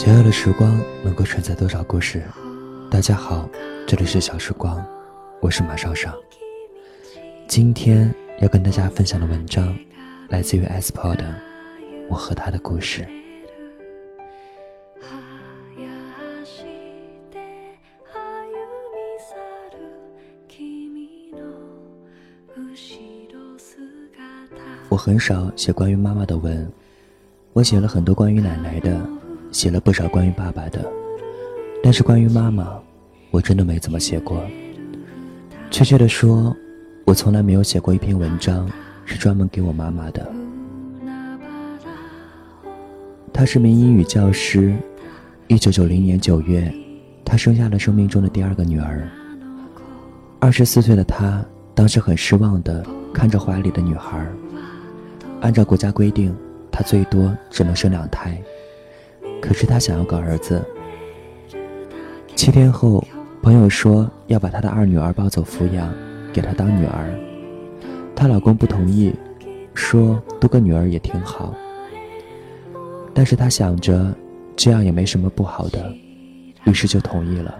小小的时光能够承载多少故事？大家好，这里是小时光，我是马少少。今天要跟大家分享的文章来自于 S p o 的《我和他的故事》。我很少写关于妈妈的文，我写了很多关于奶奶的，写了不少关于爸爸的，但是关于妈妈，我真的没怎么写过。确切的说，我从来没有写过一篇文章是专门给我妈妈的。她是名英语教师，一九九零年九月，她生下了生命中的第二个女儿。二十四岁的她，当时很失望的看着怀里的女孩。按照国家规定，她最多只能生两胎，可是她想要个儿子。七天后，朋友说要把她的二女儿抱走抚养，给她当女儿。她老公不同意，说多个女儿也挺好。但是她想着这样也没什么不好的，于是就同意了。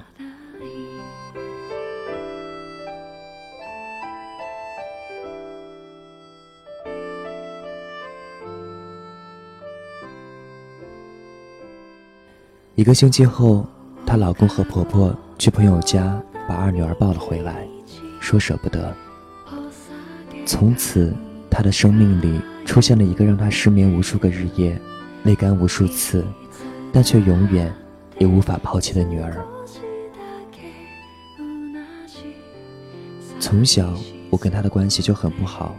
一个星期后，她老公和婆婆去朋友家把二女儿抱了回来，说舍不得。从此，她的生命里出现了一个让她失眠无数个日夜、泪干无数次，但却永远也无法抛弃的女儿。从小，我跟她的关系就很不好。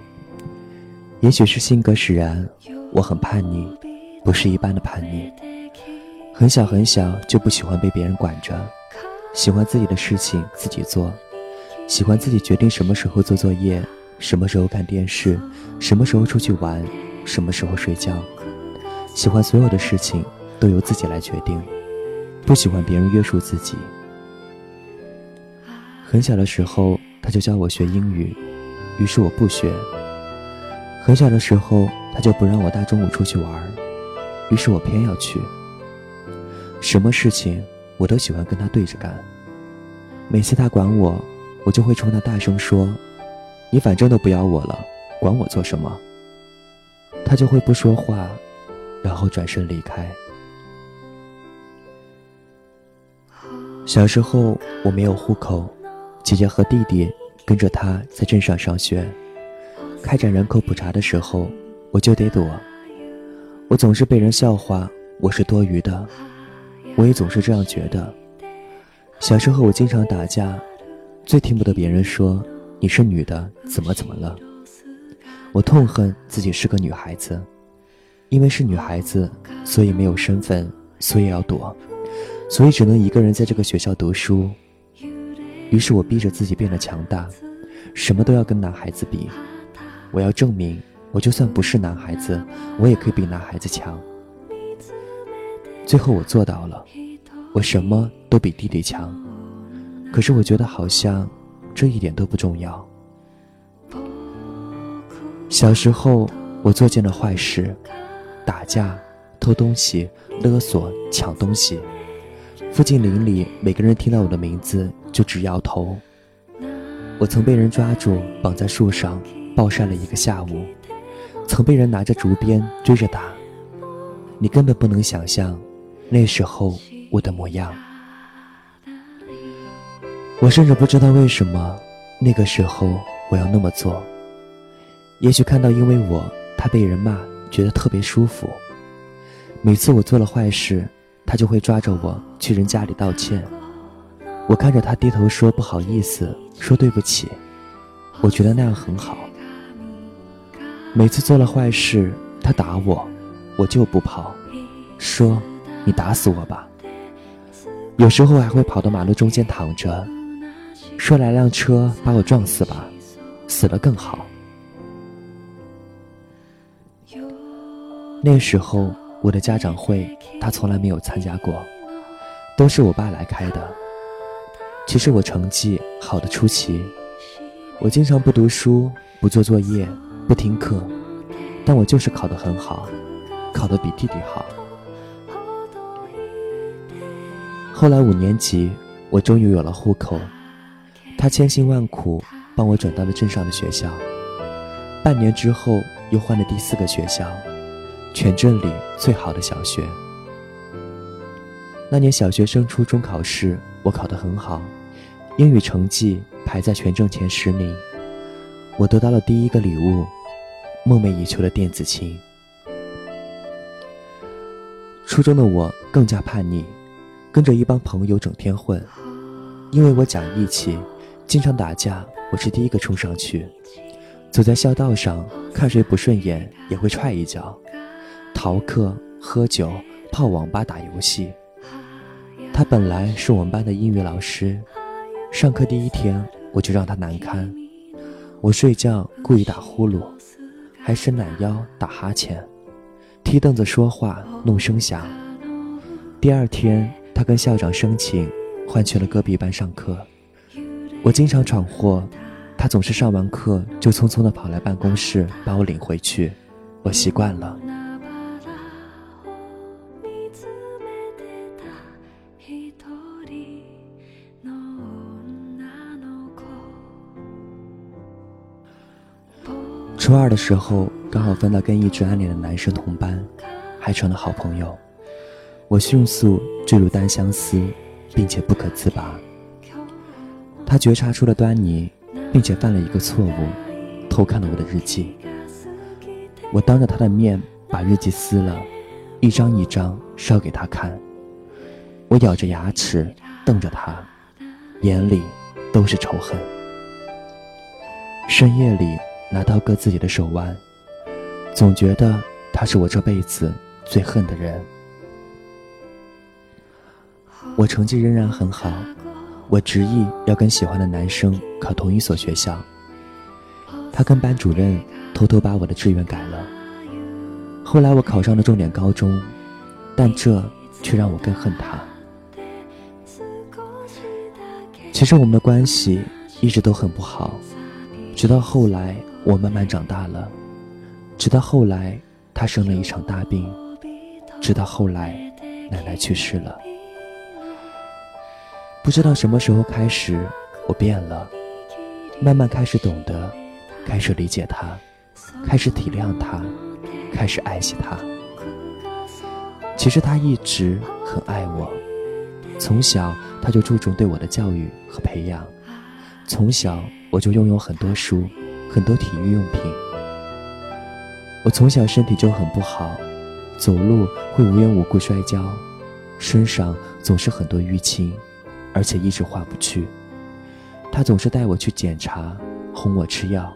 也许是性格使然，我很叛逆，不是一般的叛逆。很小很小就不喜欢被别人管着，喜欢自己的事情自己做，喜欢自己决定什么时候做作业，什么时候看电视，什么时候出去玩，什么时候睡觉，喜欢所有的事情都由自己来决定，不喜欢别人约束自己。很小的时候他就教我学英语，于是我不学。很小的时候他就不让我大中午出去玩，于是我偏要去。什么事情我都喜欢跟他对着干。每次他管我，我就会冲他大声说：“你反正都不要我了，管我做什么？”他就会不说话，然后转身离开。小时候我没有户口，姐姐和弟弟跟着他在镇上上学。开展人口普查的时候，我就得躲。我总是被人笑话我是多余的。我也总是这样觉得。小时候我经常打架，最听不得别人说你是女的怎么怎么了。我痛恨自己是个女孩子，因为是女孩子，所以没有身份，所以要躲，所以只能一个人在这个学校读书。于是我逼着自己变得强大，什么都要跟男孩子比。我要证明，我就算不是男孩子，我也可以比男孩子强。最后我做到了，我什么都比弟弟强，可是我觉得好像这一点都不重要。小时候我做尽了坏事，打架、偷东西、勒索、抢东西，附近邻里每个人听到我的名字就直摇头。我曾被人抓住绑在树上暴晒了一个下午，曾被人拿着竹鞭追着打，你根本不能想象。那时候我的模样，我甚至不知道为什么那个时候我要那么做。也许看到因为我他被人骂，觉得特别舒服。每次我做了坏事，他就会抓着我去人家里道歉。我看着他低头说不好意思，说对不起，我觉得那样很好。每次做了坏事，他打我，我就不跑，说。你打死我吧！有时候还会跑到马路中间躺着，说来辆车把我撞死吧，死了更好。那时候我的家长会他从来没有参加过，都是我爸来开的。其实我成绩好的出奇，我经常不读书、不做作业、不听课，但我就是考得很好，考得比弟弟好。后来五年级，我终于有了户口，他千辛万苦帮我转到了镇上的学校。半年之后，又换了第四个学校，全镇里最好的小学。那年小学升初中考试，我考得很好，英语成绩排在全镇前十名。我得到了第一个礼物，梦寐以求的电子琴。初中的我更加叛逆，跟着一帮朋友整天混。因为我讲义气，经常打架，我是第一个冲上去。走在校道上，看谁不顺眼也会踹一脚。逃课、喝酒、泡网吧、打游戏。他本来是我们班的英语老师，上课第一天我就让他难堪。我睡觉故意打呼噜，还伸懒腰打哈欠，踢凳子说话弄声响。第二天他跟校长申请换去了隔壁班上课。我经常闯祸，他总是上完课就匆匆地跑来办公室把我领回去，我习惯了。初二的时候，刚好分到跟一直暗恋的男生同班，还成了好朋友。我迅速坠入单相思，并且不可自拔。他觉察出了端倪，并且犯了一个错误，偷看了我的日记。我当着他的面把日记撕了，一张一张烧给他看。我咬着牙齿瞪着他，眼里都是仇恨。深夜里。拿刀割自己的手腕，总觉得他是我这辈子最恨的人。我成绩仍然很好，我执意要跟喜欢的男生考同一所学校。他跟班主任偷偷把我的志愿改了。后来我考上了重点高中，但这却让我更恨他。其实我们的关系一直都很不好，直到后来。我慢慢长大了，直到后来，他生了一场大病，直到后来，奶奶去世了。不知道什么时候开始，我变了，慢慢开始懂得，开始理解他，开始体谅他，开始爱惜他。其实他一直很爱我，从小他就注重对我的教育和培养，从小我就拥有很多书。很多体育用品。我从小身体就很不好，走路会无缘无故摔跤，身上总是很多淤青，而且一直化不去。他总是带我去检查，哄我吃药，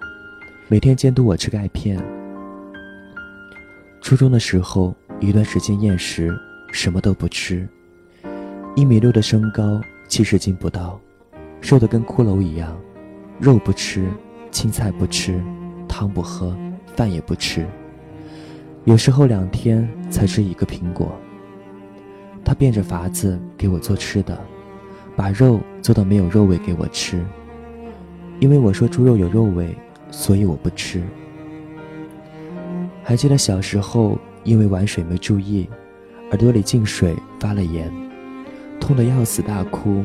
每天监督我吃钙片。初中的时候，一段时间厌食，什么都不吃，一米六的身高，七十斤不到，瘦得跟骷髅一样，肉不吃。青菜不吃，汤不喝，饭也不吃。有时候两天才吃一个苹果。他变着法子给我做吃的，把肉做到没有肉味给我吃。因为我说猪肉有肉味，所以我不吃。还记得小时候因为玩水没注意，耳朵里进水发了炎，痛得要死大哭。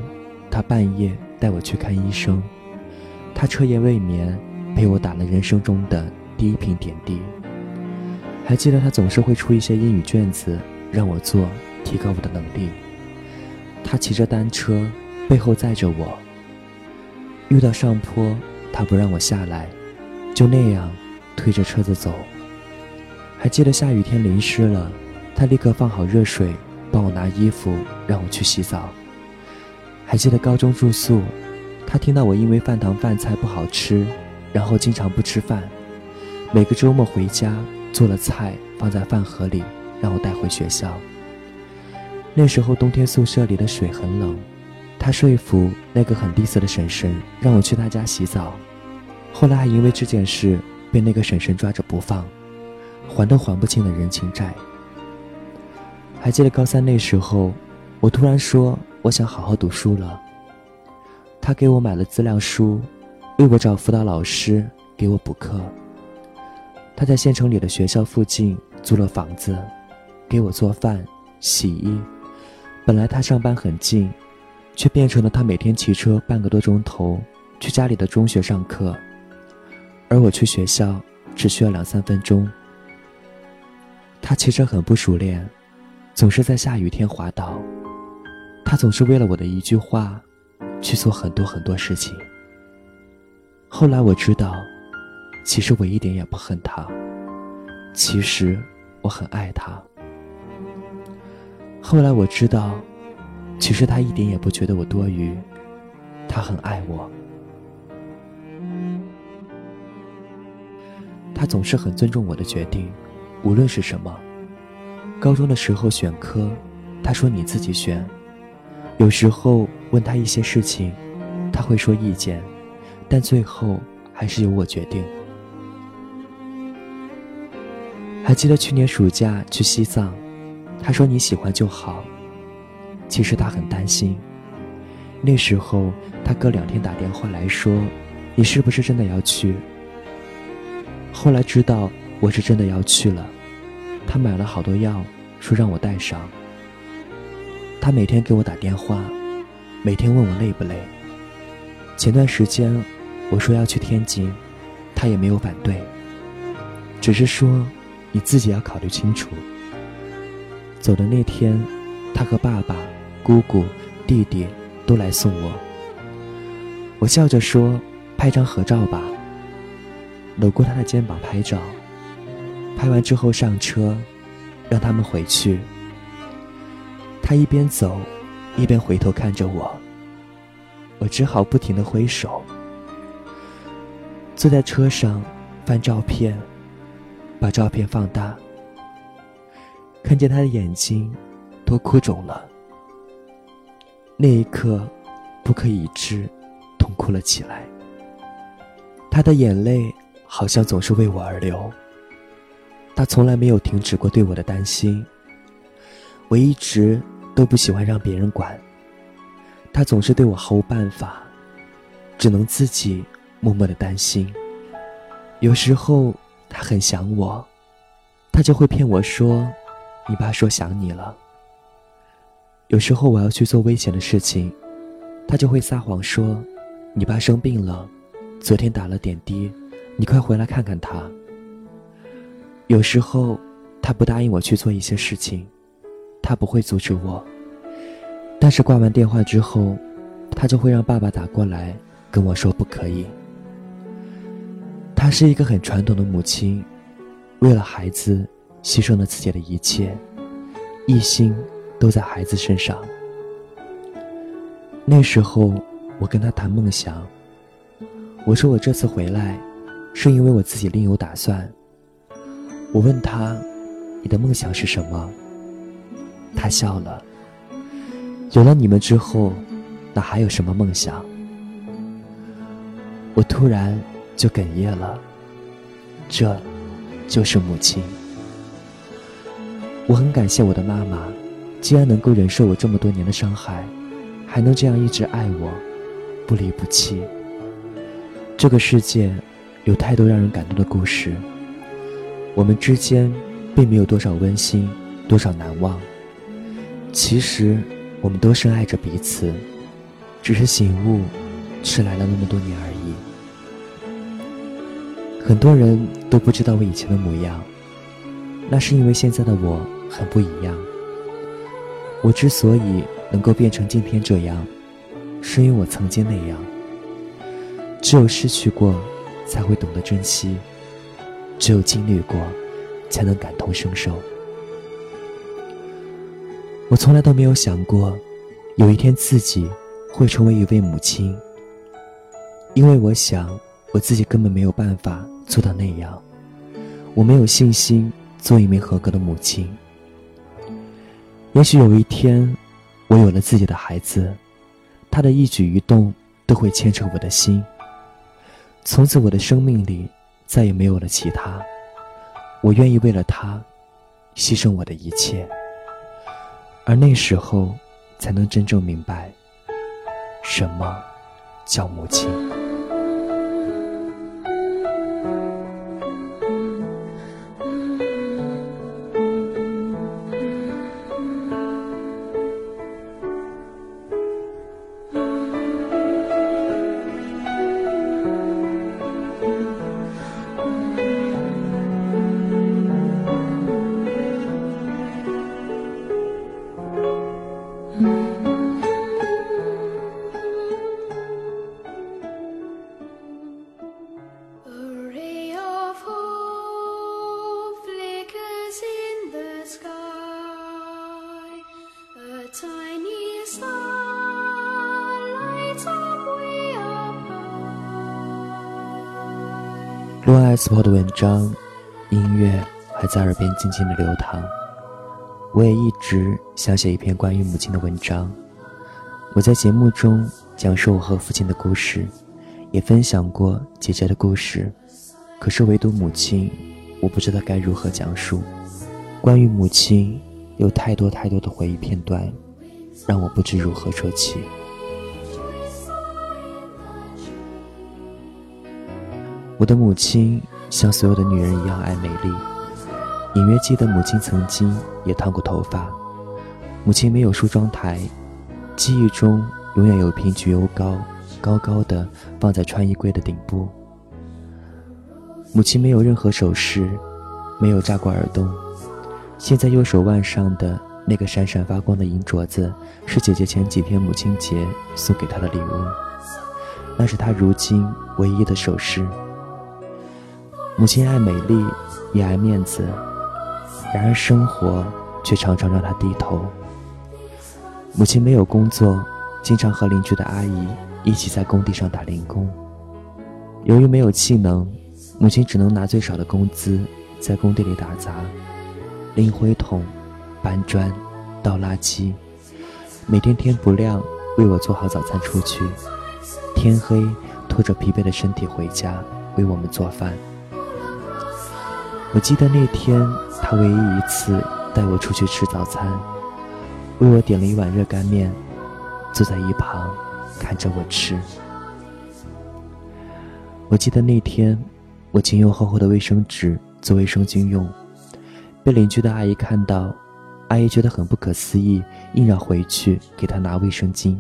他半夜带我去看医生。他彻夜未眠，陪我打了人生中的第一瓶点滴。还记得他总是会出一些英语卷子让我做，提高我的能力。他骑着单车，背后载着我。遇到上坡，他不让我下来，就那样推着车子走。还记得下雨天淋湿了，他立刻放好热水，帮我拿衣服，让我去洗澡。还记得高中住宿。他听到我因为饭堂饭菜不好吃，然后经常不吃饭。每个周末回家做了菜放在饭盒里，让我带回学校。那时候冬天宿舍里的水很冷，他说服那个很吝啬的婶婶让我去他家洗澡。后来还因为这件事被那个婶婶抓着不放，还都还不清的人情债。还记得高三那时候，我突然说我想好好读书了。他给我买了资料书，为我找辅导老师给我补课。他在县城里的学校附近租了房子，给我做饭、洗衣，本来他上班很近，却变成了他每天骑车半个多钟头去家里的中学上课，而我去学校只需要两三分钟。他骑车很不熟练，总是在下雨天滑倒。他总是为了我的一句话，去做很多很多事情。后来我知道，其实我一点也不恨他，其实我很爱他。后来我知道，其实他一点也不觉得我多余，他很爱我。他总是很尊重我的决定，无论是什么。高中的时候选科，他说你自己选。有时候问他一些事情，他会说意见，但最后还是由我决定。还记得去年暑假去西藏。他说：“你喜欢就好。”其实他很担心。那时候他隔两天打电话来说：“你是不是真的要去？”后来知道我是真的要去了，他买了好多药，说让我带上。他每天给我打电话，每天问我累不累。前段时间我说要去天津，他也没有反对，只是说你自己要考虑清楚。走的那天，他和爸爸、姑姑、弟弟都来送我。我笑着说：“拍张合照吧。”搂过他的肩膀拍照。拍完之后上车，让他们回去。他一边走，一边回头看着我。我只好不停的挥手。坐在车上，翻照片，把照片放大。看见他的眼睛都哭肿了，那一刻不可以置，痛哭了起来。他的眼泪好像总是为我而流。他从来没有停止过对我的担心。我一直都不喜欢让别人管，他总是对我毫无办法，只能自己默默的担心。有时候他很想我，他就会骗我说。你爸说想你了。有时候我要去做危险的事情，他就会撒谎说，你爸生病了，昨天打了点滴，你快回来看看他。有时候他不答应我去做一些事情，他不会阻止我，但是挂完电话之后，他就会让爸爸打过来跟我说不可以。他是一个很传统的母亲，为了孩子。牺牲了自己的一切，一心都在孩子身上。那时候，我跟他谈梦想。我说我这次回来，是因为我自己另有打算。我问他：“你的梦想是什么？”他笑了。有了你们之后，那还有什么梦想？我突然就哽咽了。这，就是母亲。我很感谢我的妈妈，既然能够忍受我这么多年的伤害，还能这样一直爱我，不离不弃。这个世界有太多让人感动的故事，我们之间并没有多少温馨，多少难忘。其实我们都深爱着彼此，只是醒悟迟来了那么多年而已。很多人都不知道我以前的模样，那是因为现在的我。很不一样。我之所以能够变成今天这样，是因为我曾经那样。只有失去过，才会懂得珍惜；只有经历过，才能感同身受。我从来都没有想过，有一天自己会成为一位母亲，因为我想我自己根本没有办法做到那样。我没有信心做一名合格的母亲。也许有一天，我有了自己的孩子，他的一举一动都会牵扯我的心。从此，我的生命里再也没有了其他，我愿意为了他，牺牲我的一切。而那时候，才能真正明白，什么叫母亲。S p o 的文章，音乐还在耳边静静的流淌。我也一直想写一篇关于母亲的文章。我在节目中讲述我和父亲的故事，也分享过姐姐的故事。可是唯独母亲，我不知道该如何讲述。关于母亲，有太多太多的回忆片段，让我不知如何说起。我的母亲像所有的女人一样爱美丽，隐约记得母亲曾经也烫过头发。母亲没有梳妆台，记忆中永远有一瓶焗油膏，高高的放在穿衣柜的顶部。母亲没有任何首饰，没有扎过耳洞。现在右手腕上的那个闪闪发光的银镯子，是姐姐前几天母亲节送给她的礼物，那是她如今唯一的首饰。母亲爱美丽，也爱面子，然而生活却常常让她低头。母亲没有工作，经常和邻居的阿姨一起在工地上打零工。由于没有技能，母亲只能拿最少的工资在工地里打杂，拎灰桶、搬砖、倒垃圾，每天天不亮为我做好早餐出去，天黑拖着疲惫的身体回家为我们做饭。我记得那天，他唯一一次带我出去吃早餐，为我点了一碗热干面，坐在一旁看着我吃。我记得那天，我请用厚厚的卫生纸做卫生巾用，被邻居的阿姨看到，阿姨觉得很不可思议，硬要回去给她拿卫生巾。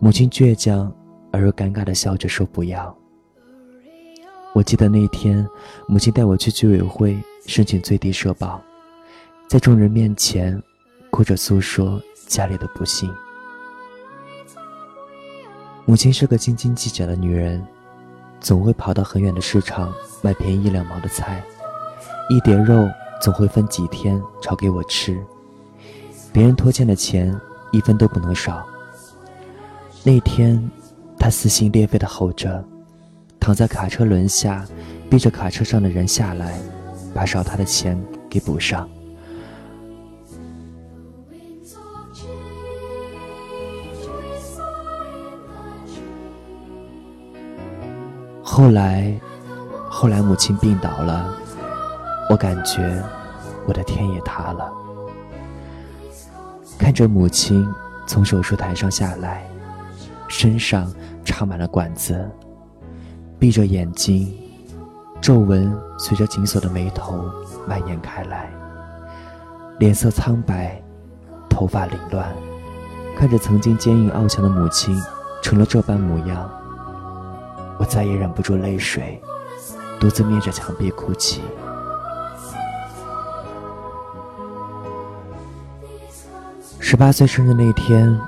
母亲倔强而又尴尬的笑着说：“不要。”我记得那天，母亲带我去居委会申请最低社保，在众人面前哭着诉说家里的不幸。母亲是个斤斤计较的女人，总会跑到很远的市场买便宜一两毛的菜，一碟肉总会分几天炒给我吃，别人拖欠的钱一分都不能少。那天，她撕心裂肺地吼着。躺在卡车轮下，逼着卡车上的人下来，把少他的钱给补上。后来，后来母亲病倒了，我感觉我的天也塌了。看着母亲从手术台上下来，身上插满了管子。闭着眼睛，皱纹随着紧锁的眉头蔓延开来，脸色苍白，头发凌乱。看着曾经坚硬傲强的母亲成了这般模样，我再也忍不住泪水，独自面着墙壁哭泣。十八岁生日那天，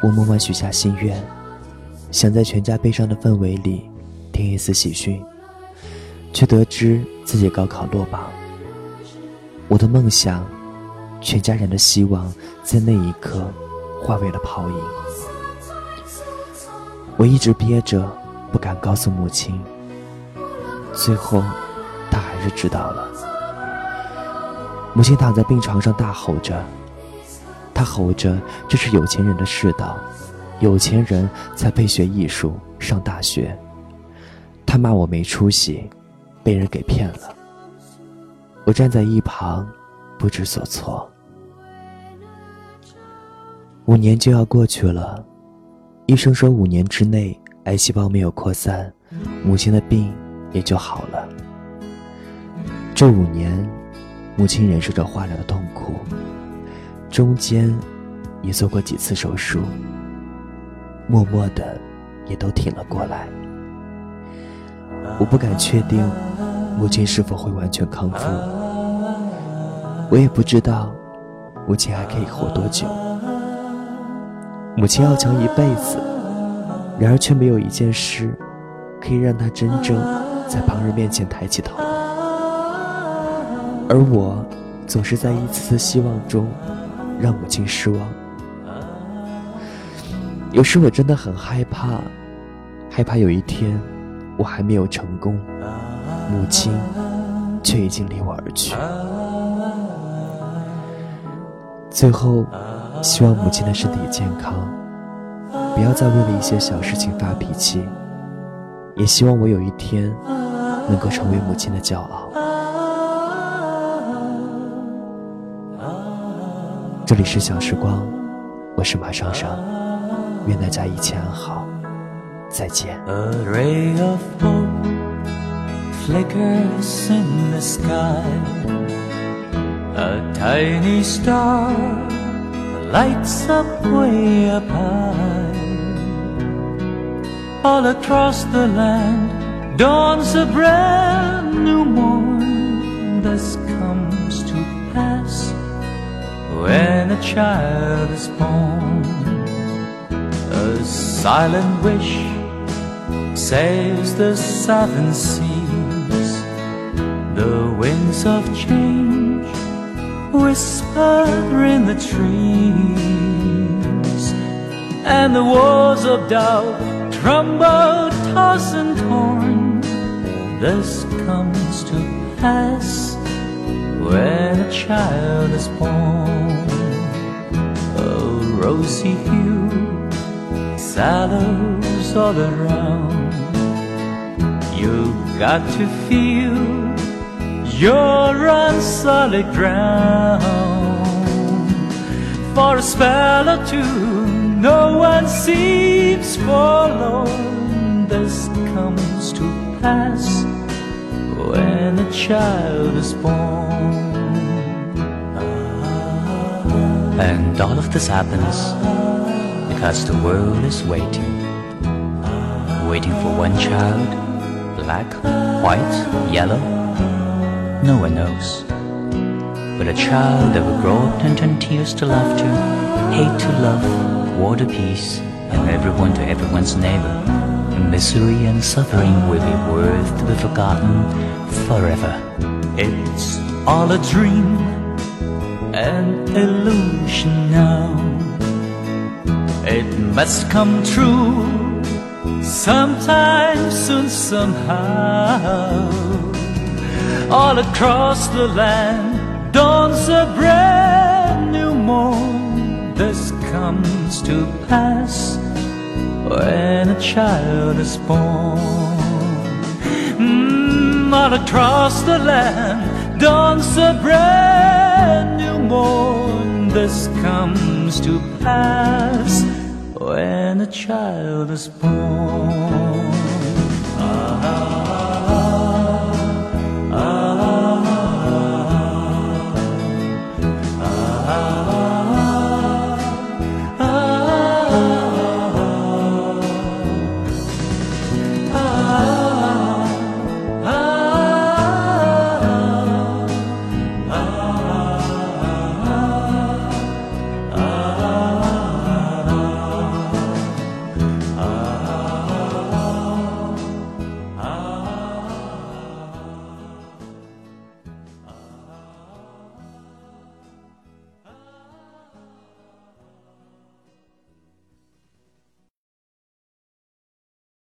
我默默许下心愿，想在全家悲伤的氛围里。听一丝喜讯，却得知自己高考落榜。我的梦想，全家人的希望，在那一刻化为了泡影。我一直憋着，不敢告诉母亲。最后，她还是知道了。母亲躺在病床上大吼着，她吼着：“这是有钱人的世道，有钱人才配学艺术、上大学。”他骂我没出息，被人给骗了。我站在一旁，不知所措。五年就要过去了，医生说五年之内癌细胞没有扩散，母亲的病也就好了。这五年，母亲忍受着化疗的痛苦，中间也做过几次手术，默默的也都挺了过来。我不敢确定母亲是否会完全康复，我也不知道母亲还可以活多久。母亲要强一辈子，然而却没有一件事可以让她真正在旁人面前抬起头。而我总是在一次次希望中让母亲失望。有时我真的很害怕，害怕有一天。我还没有成功，母亲却已经离我而去。最后，希望母亲的身体健康，不要再为了一些小事情发脾气。也希望我有一天能够成为母亲的骄傲。这里是小时光，我是马双双，愿大家一切安好，再见。A ray of hope flickers in the sky. A tiny star lights up way up high. All across the land dawns a brand new morn. Thus comes to pass when a child is born. A silent wish sails the southern seas. The winds of change whisper in the trees, and the walls of doubt Trumbo, toss and torn. This comes to pass when a child is born. A rosy hue, sallows all around. You got to feel you're on solid ground. For a spell or two no one seems forlorn. This comes to pass when a child is born. And all of this happens because the world is waiting. Waiting for one child, black, white, yellow, no one knows. But a child that will grow up and turn tears to laughter, hate to love, war to peace, and everyone to everyone's neighbor. Misery and suffering will be worth to be forgotten forever. It's all a dream, an illusion now. It must come true sometime soon, somehow. All across the land dawns a brand new morn. This comes to pass when a child is born. Mm, all across the land dawns a brand new morn. This comes to pass when a child is born.